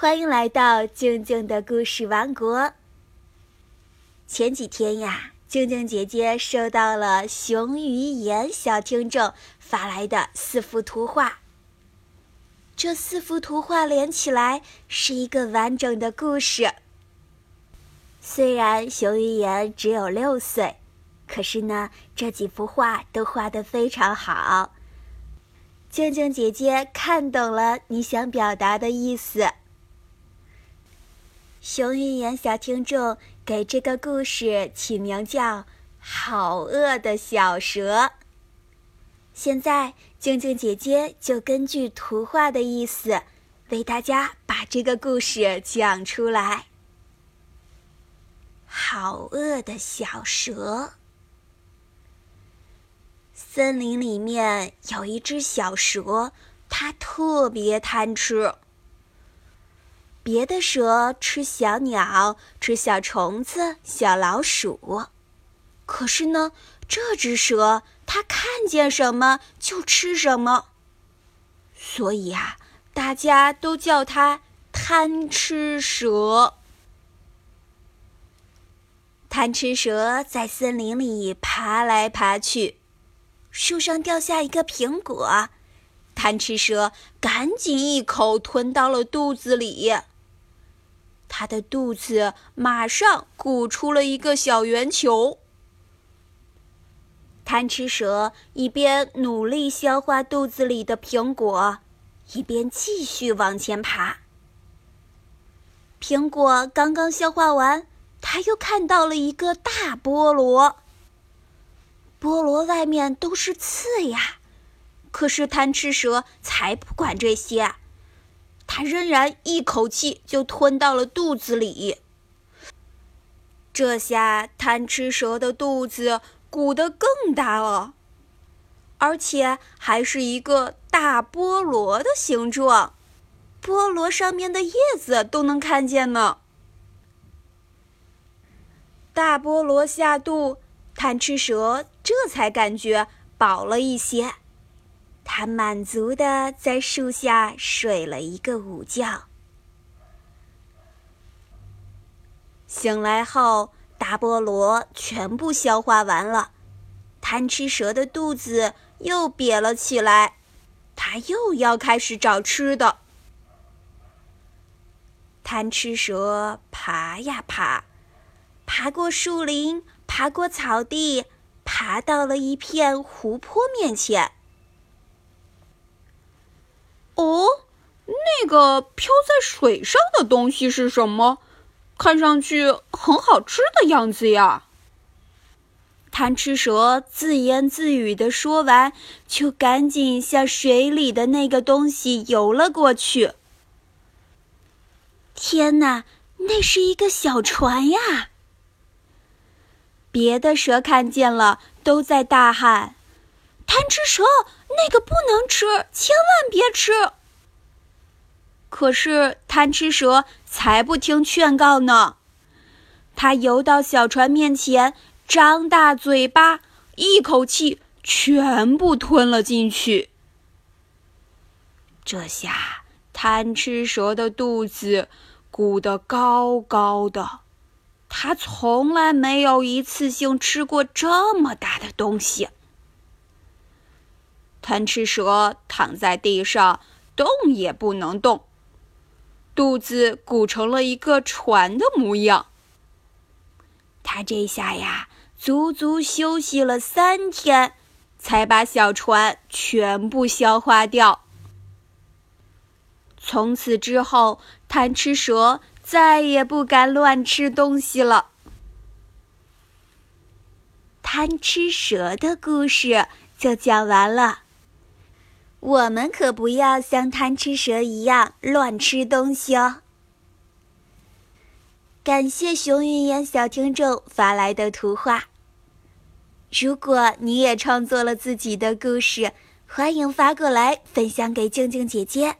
欢迎来到静静的故事王国。前几天呀，静静姐姐收到了熊语言小听众发来的四幅图画。这四幅图画连起来是一个完整的故事。虽然熊语言只有六岁，可是呢，这几幅画都画得非常好。静静姐姐看懂了你想表达的意思。熊语言小听众给这个故事起名叫《好饿的小蛇》。现在，静静姐姐就根据图画的意思，为大家把这个故事讲出来。好饿的小蛇。森林里面有一只小蛇，它特别贪吃。别的蛇吃小鸟、吃小虫子、小老鼠，可是呢，这只蛇它看见什么就吃什么，所以啊，大家都叫它贪吃蛇。贪吃蛇在森林里爬来爬去，树上掉下一个苹果，贪吃蛇赶紧一口吞到了肚子里。它的肚子马上鼓出了一个小圆球。贪吃蛇一边努力消化肚子里的苹果，一边继续往前爬。苹果刚刚消化完，它又看到了一个大菠萝。菠萝外面都是刺呀，可是贪吃蛇才不管这些。它仍然一口气就吞到了肚子里。这下贪吃蛇的肚子鼓得更大了，而且还是一个大菠萝的形状，菠萝上面的叶子都能看见呢。大菠萝下肚，贪吃蛇这才感觉饱了一些。他满足的在树下睡了一个午觉。醒来后，大菠萝全部消化完了，贪吃蛇的肚子又瘪了起来，它又要开始找吃的。贪吃蛇爬呀爬，爬过树林，爬过草地，爬到了一片湖泊面前。哦，那个漂在水上的东西是什么？看上去很好吃的样子呀！贪吃蛇自言自语的说完，就赶紧向水里的那个东西游了过去。天哪，那是一个小船呀！别的蛇看见了，都在大喊：“贪吃蛇！”那个不能吃，千万别吃。可是贪吃蛇才不听劝告呢，它游到小船面前，张大嘴巴，一口气全部吞了进去。这下贪吃蛇的肚子鼓得高高的，它从来没有一次性吃过这么大的东西。贪吃蛇躺在地上，动也不能动，肚子鼓成了一个船的模样。他这下呀，足足休息了三天，才把小船全部消化掉。从此之后，贪吃蛇再也不敢乱吃东西了。贪吃蛇的故事就讲完了。我们可不要像贪吃蛇一样乱吃东西哦。感谢熊语言小听众发来的图画。如果你也创作了自己的故事，欢迎发过来分享给静静姐姐。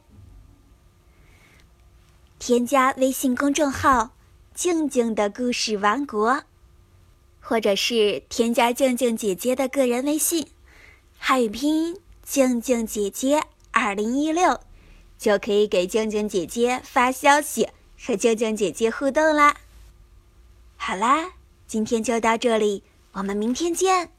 添加微信公众号“静静的故事王国”，或者是添加静静姐姐的个人微信，汉语拼音。静静姐姐二零一六，就可以给静静姐姐发消息，和静静姐姐互动啦。好啦，今天就到这里，我们明天见。